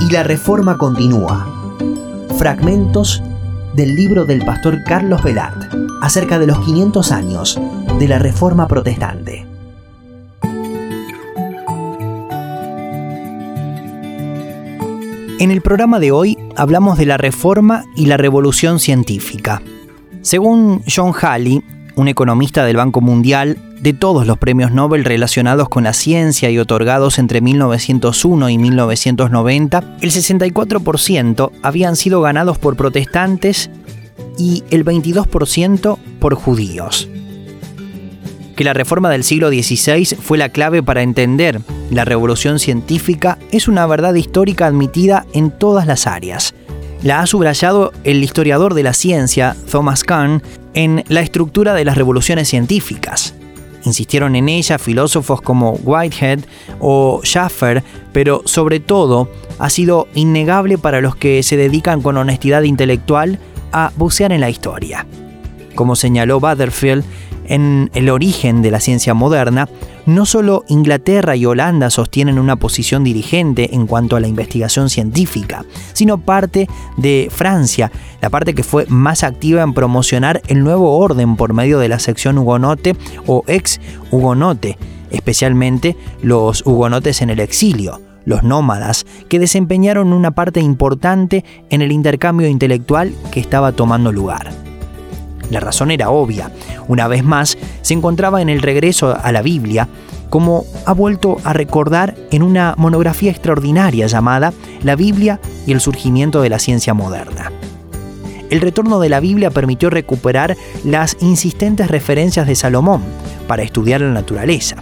y la reforma continúa. Fragmentos del libro del pastor Carlos Velart acerca de los 500 años de la reforma protestante. En el programa de hoy hablamos de la reforma y la revolución científica. Según John Halley, un economista del Banco Mundial, de todos los premios Nobel relacionados con la ciencia y otorgados entre 1901 y 1990, el 64% habían sido ganados por protestantes y el 22% por judíos. Que la reforma del siglo XVI fue la clave para entender la revolución científica es una verdad histórica admitida en todas las áreas. La ha subrayado el historiador de la ciencia, Thomas Kahn, en La estructura de las revoluciones científicas. Insistieron en ella filósofos como Whitehead o Schaffer, pero sobre todo ha sido innegable para los que se dedican con honestidad intelectual a bucear en la historia. Como señaló Butterfield, en el origen de la ciencia moderna, no solo Inglaterra y Holanda sostienen una posición dirigente en cuanto a la investigación científica, sino parte de Francia, la parte que fue más activa en promocionar el nuevo orden por medio de la sección hugonote o ex-hugonote, especialmente los hugonotes en el exilio, los nómadas, que desempeñaron una parte importante en el intercambio intelectual que estaba tomando lugar. La razón era obvia. Una vez más, se encontraba en el regreso a la Biblia, como ha vuelto a recordar en una monografía extraordinaria llamada La Biblia y el surgimiento de la ciencia moderna. El retorno de la Biblia permitió recuperar las insistentes referencias de Salomón para estudiar la naturaleza.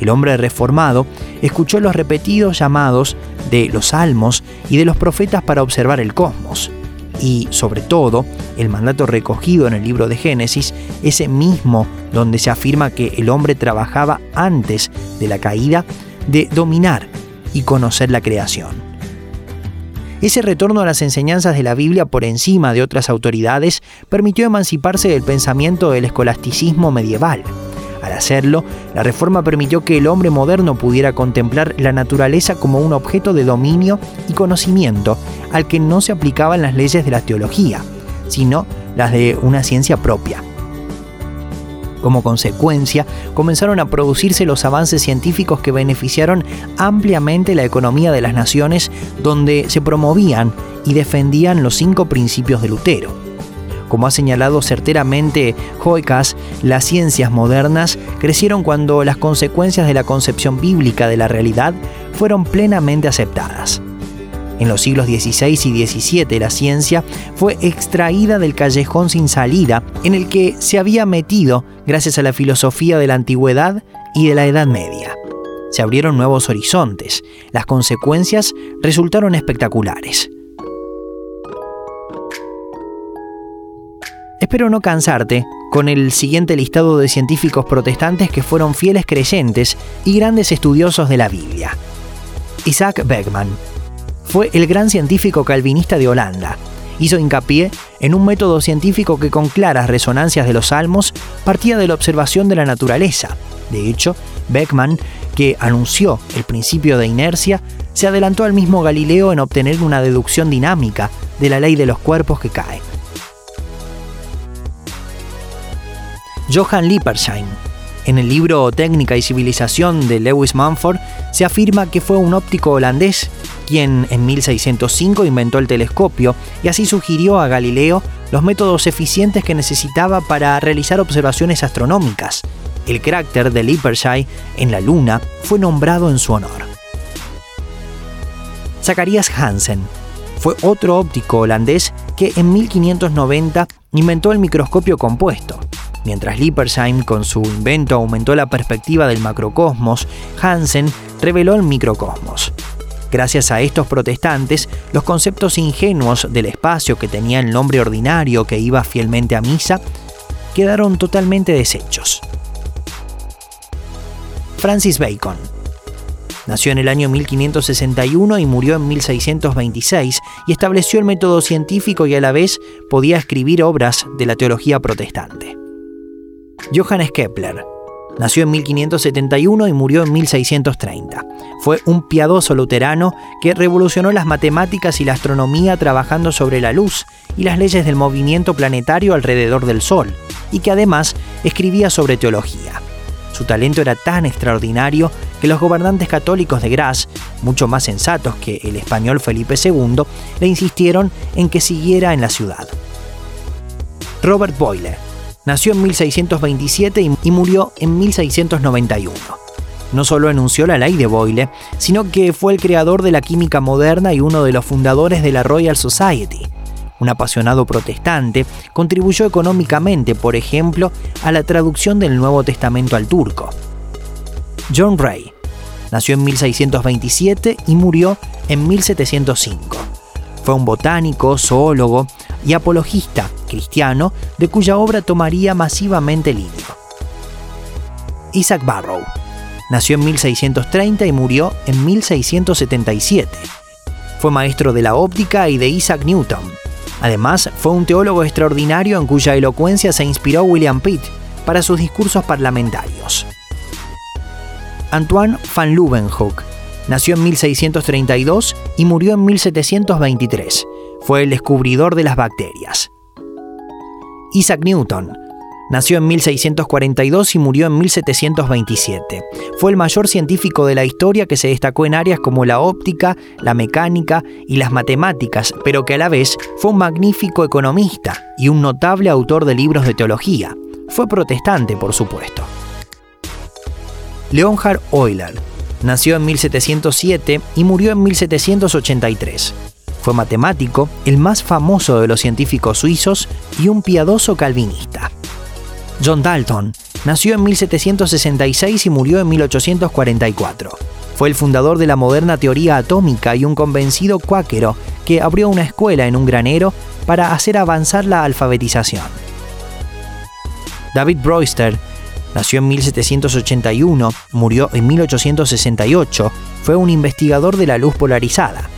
El hombre reformado escuchó los repetidos llamados de los salmos y de los profetas para observar el cosmos y sobre todo el mandato recogido en el libro de Génesis, ese mismo donde se afirma que el hombre trabajaba antes de la caída de dominar y conocer la creación. Ese retorno a las enseñanzas de la Biblia por encima de otras autoridades permitió emanciparse del pensamiento del escolasticismo medieval al hacerlo, la reforma permitió que el hombre moderno pudiera contemplar la naturaleza como un objeto de dominio y conocimiento al que no se aplicaban las leyes de la teología, sino las de una ciencia propia. Como consecuencia, comenzaron a producirse los avances científicos que beneficiaron ampliamente la economía de las naciones donde se promovían y defendían los cinco principios de Lutero como ha señalado certeramente Joicas, las ciencias modernas crecieron cuando las consecuencias de la concepción bíblica de la realidad fueron plenamente aceptadas. En los siglos XVI y XVII la ciencia fue extraída del callejón sin salida en el que se había metido gracias a la filosofía de la antigüedad y de la Edad Media. Se abrieron nuevos horizontes. Las consecuencias resultaron espectaculares. Espero no cansarte con el siguiente listado de científicos protestantes que fueron fieles creyentes y grandes estudiosos de la Biblia. Isaac Beckman fue el gran científico calvinista de Holanda. Hizo hincapié en un método científico que con claras resonancias de los salmos partía de la observación de la naturaleza. De hecho, Beckman, que anunció el principio de inercia, se adelantó al mismo Galileo en obtener una deducción dinámica de la ley de los cuerpos que caen. Johann Lippersheim. En el libro Técnica y Civilización de Lewis Mumford se afirma que fue un óptico holandés quien en 1605 inventó el telescopio y así sugirió a Galileo los métodos eficientes que necesitaba para realizar observaciones astronómicas. El cráter de Lippershey en la Luna fue nombrado en su honor. Zacharias Hansen fue otro óptico holandés que en 1590 inventó el microscopio compuesto. Mientras Lippersheim con su invento aumentó la perspectiva del macrocosmos, Hansen reveló el microcosmos. Gracias a estos protestantes, los conceptos ingenuos del espacio que tenía el nombre ordinario que iba fielmente a misa quedaron totalmente deshechos. Francis Bacon Nació en el año 1561 y murió en 1626 y estableció el método científico y a la vez podía escribir obras de la teología protestante. Johannes Kepler Nació en 1571 y murió en 1630. Fue un piadoso luterano que revolucionó las matemáticas y la astronomía trabajando sobre la luz y las leyes del movimiento planetario alrededor del Sol, y que además escribía sobre teología. Su talento era tan extraordinario que los gobernantes católicos de Graz, mucho más sensatos que el español Felipe II, le insistieron en que siguiera en la ciudad. Robert Boyle nació en 1627 y murió en 1691. No solo enunció la ley de Boyle, sino que fue el creador de la química moderna y uno de los fundadores de la Royal Society. Un apasionado protestante, contribuyó económicamente, por ejemplo, a la traducción del Nuevo Testamento al turco. John Ray nació en 1627 y murió en 1705. Fue un botánico, zoólogo y apologista cristiano de cuya obra tomaría masivamente el Isaac Barrow nació en 1630 y murió en 1677. Fue maestro de la óptica y de Isaac Newton. Además, fue un teólogo extraordinario en cuya elocuencia se inspiró William Pitt para sus discursos parlamentarios. Antoine van Leeuwenhoek nació en 1632 y murió en 1723. Fue el descubridor de las bacterias. Isaac Newton nació en 1642 y murió en 1727. Fue el mayor científico de la historia que se destacó en áreas como la óptica, la mecánica y las matemáticas, pero que a la vez fue un magnífico economista y un notable autor de libros de teología. Fue protestante, por supuesto. Leonhard Euler nació en 1707 y murió en 1783. Fue matemático, el más famoso de los científicos suizos y un piadoso calvinista. John Dalton nació en 1766 y murió en 1844. Fue el fundador de la moderna teoría atómica y un convencido cuáquero que abrió una escuela en un granero para hacer avanzar la alfabetización. David Brewster nació en 1781, murió en 1868, fue un investigador de la luz polarizada.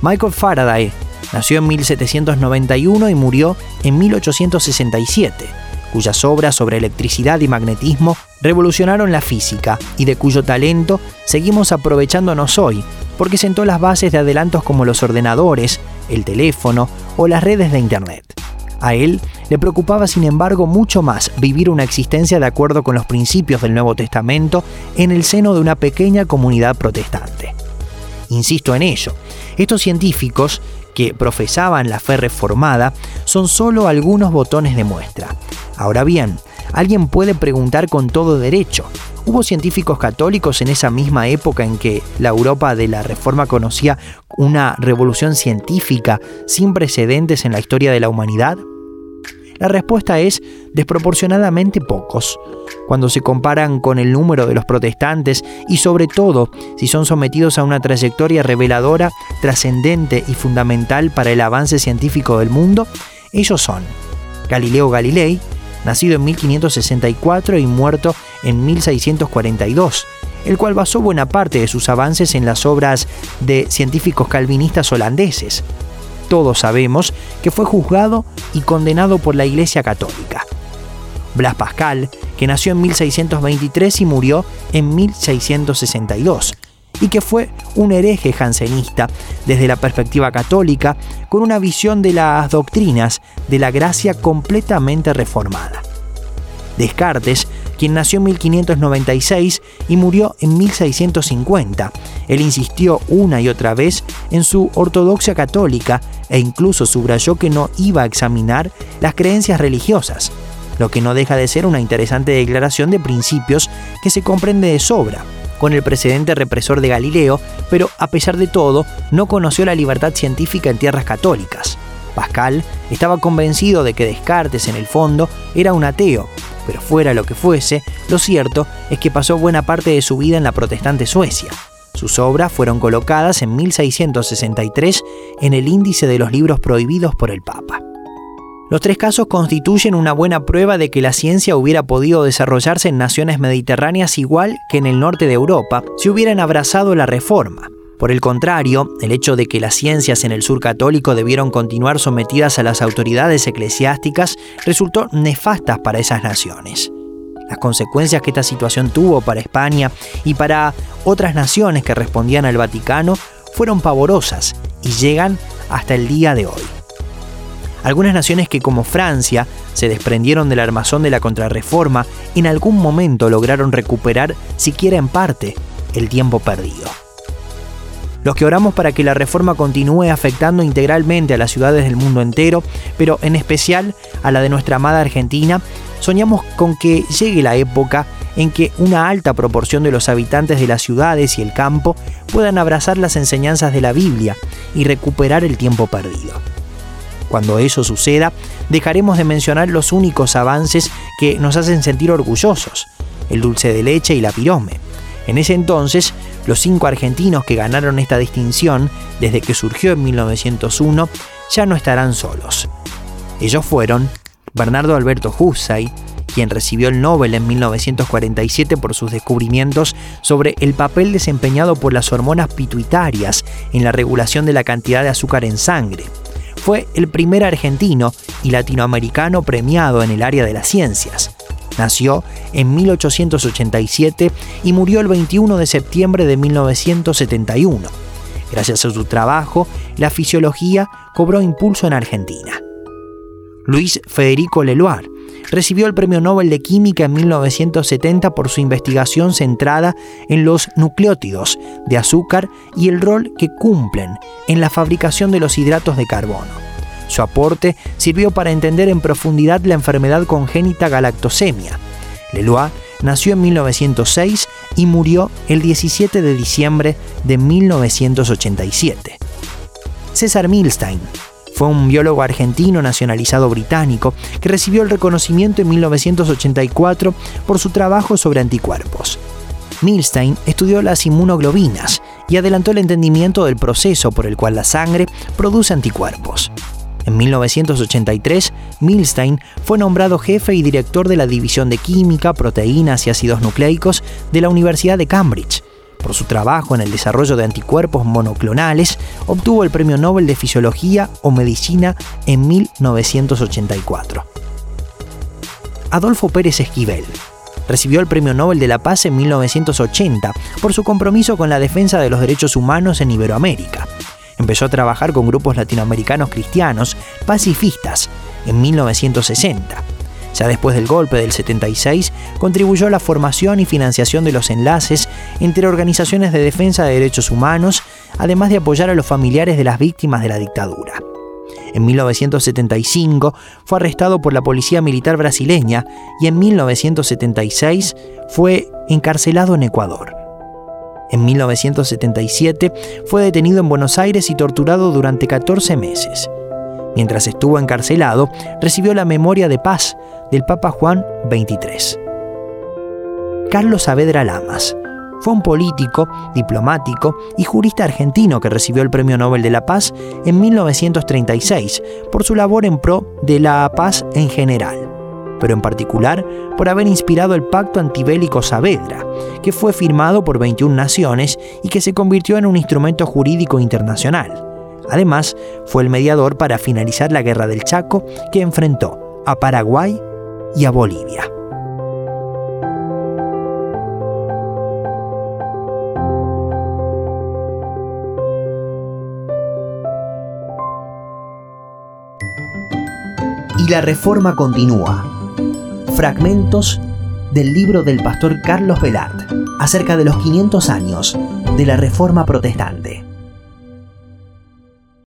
Michael Faraday nació en 1791 y murió en 1867, cuyas obras sobre electricidad y magnetismo revolucionaron la física y de cuyo talento seguimos aprovechándonos hoy, porque sentó las bases de adelantos como los ordenadores, el teléfono o las redes de Internet. A él le preocupaba, sin embargo, mucho más vivir una existencia de acuerdo con los principios del Nuevo Testamento en el seno de una pequeña comunidad protestante. Insisto en ello, estos científicos que profesaban la fe reformada son solo algunos botones de muestra. Ahora bien, alguien puede preguntar con todo derecho, ¿hubo científicos católicos en esa misma época en que la Europa de la Reforma conocía una revolución científica sin precedentes en la historia de la humanidad? La respuesta es desproporcionadamente pocos, cuando se comparan con el número de los protestantes y sobre todo si son sometidos a una trayectoria reveladora, trascendente y fundamental para el avance científico del mundo, ellos son Galileo Galilei, nacido en 1564 y muerto en 1642, el cual basó buena parte de sus avances en las obras de científicos calvinistas holandeses, todos sabemos que fue juzgado y condenado por la Iglesia Católica. Blas Pascal, que nació en 1623 y murió en 1662, y que fue un hereje jansenista desde la perspectiva católica, con una visión de las doctrinas de la gracia completamente reformada. Descartes quien nació en 1596 y murió en 1650. Él insistió una y otra vez en su ortodoxia católica e incluso subrayó que no iba a examinar las creencias religiosas, lo que no deja de ser una interesante declaración de principios que se comprende de sobra con el precedente represor de Galileo, pero a pesar de todo no conoció la libertad científica en tierras católicas. Pascal estaba convencido de que Descartes en el fondo era un ateo pero fuera lo que fuese, lo cierto es que pasó buena parte de su vida en la protestante Suecia. Sus obras fueron colocadas en 1663 en el índice de los libros prohibidos por el Papa. Los tres casos constituyen una buena prueba de que la ciencia hubiera podido desarrollarse en naciones mediterráneas igual que en el norte de Europa si hubieran abrazado la reforma. Por el contrario, el hecho de que las ciencias en el sur católico debieron continuar sometidas a las autoridades eclesiásticas resultó nefastas para esas naciones. Las consecuencias que esta situación tuvo para España y para otras naciones que respondían al Vaticano fueron pavorosas y llegan hasta el día de hoy. Algunas naciones que como Francia se desprendieron del armazón de la contrarreforma en algún momento lograron recuperar, siquiera en parte, el tiempo perdido. Los que oramos para que la reforma continúe afectando integralmente a las ciudades del mundo entero, pero en especial a la de nuestra amada Argentina, soñamos con que llegue la época en que una alta proporción de los habitantes de las ciudades y el campo puedan abrazar las enseñanzas de la Biblia y recuperar el tiempo perdido. Cuando eso suceda, dejaremos de mencionar los únicos avances que nos hacen sentir orgullosos, el dulce de leche y la pirome. En ese entonces, los cinco argentinos que ganaron esta distinción desde que surgió en 1901 ya no estarán solos. Ellos fueron Bernardo Alberto Husay, quien recibió el Nobel en 1947 por sus descubrimientos sobre el papel desempeñado por las hormonas pituitarias en la regulación de la cantidad de azúcar en sangre. Fue el primer argentino y latinoamericano premiado en el área de las ciencias. Nació en 1887 y murió el 21 de septiembre de 1971. Gracias a su trabajo, la fisiología cobró impulso en Argentina. Luis Federico Leloir recibió el Premio Nobel de Química en 1970 por su investigación centrada en los nucleótidos de azúcar y el rol que cumplen en la fabricación de los hidratos de carbono. Su aporte sirvió para entender en profundidad la enfermedad congénita galactosemia. Leloir nació en 1906 y murió el 17 de diciembre de 1987. César Milstein fue un biólogo argentino nacionalizado británico que recibió el reconocimiento en 1984 por su trabajo sobre anticuerpos. Milstein estudió las inmunoglobinas y adelantó el entendimiento del proceso por el cual la sangre produce anticuerpos. En 1983, Milstein fue nombrado jefe y director de la División de Química, Proteínas y Ácidos Nucleicos de la Universidad de Cambridge por su trabajo en el desarrollo de anticuerpos monoclonales, obtuvo el Premio Nobel de Fisiología o Medicina en 1984. Adolfo Pérez Esquivel recibió el Premio Nobel de la Paz en 1980 por su compromiso con la defensa de los derechos humanos en Iberoamérica. Empezó a trabajar con grupos latinoamericanos cristianos pacifistas en 1960 ya después del golpe del 76, contribuyó a la formación y financiación de los enlaces entre organizaciones de defensa de derechos humanos, además de apoyar a los familiares de las víctimas de la dictadura. En 1975 fue arrestado por la policía militar brasileña y en 1976 fue encarcelado en Ecuador. En 1977 fue detenido en Buenos Aires y torturado durante 14 meses. Mientras estuvo encarcelado, recibió la memoria de paz del Papa Juan XXIII. Carlos Saavedra Lamas fue un político, diplomático y jurista argentino que recibió el Premio Nobel de la Paz en 1936 por su labor en pro de la paz en general, pero en particular por haber inspirado el Pacto Antibélico Saavedra, que fue firmado por 21 naciones y que se convirtió en un instrumento jurídico internacional. Además, fue el mediador para finalizar la Guerra del Chaco que enfrentó a Paraguay y a Bolivia. Y la reforma continúa. Fragmentos del libro del pastor Carlos Velart acerca de los 500 años de la reforma protestante.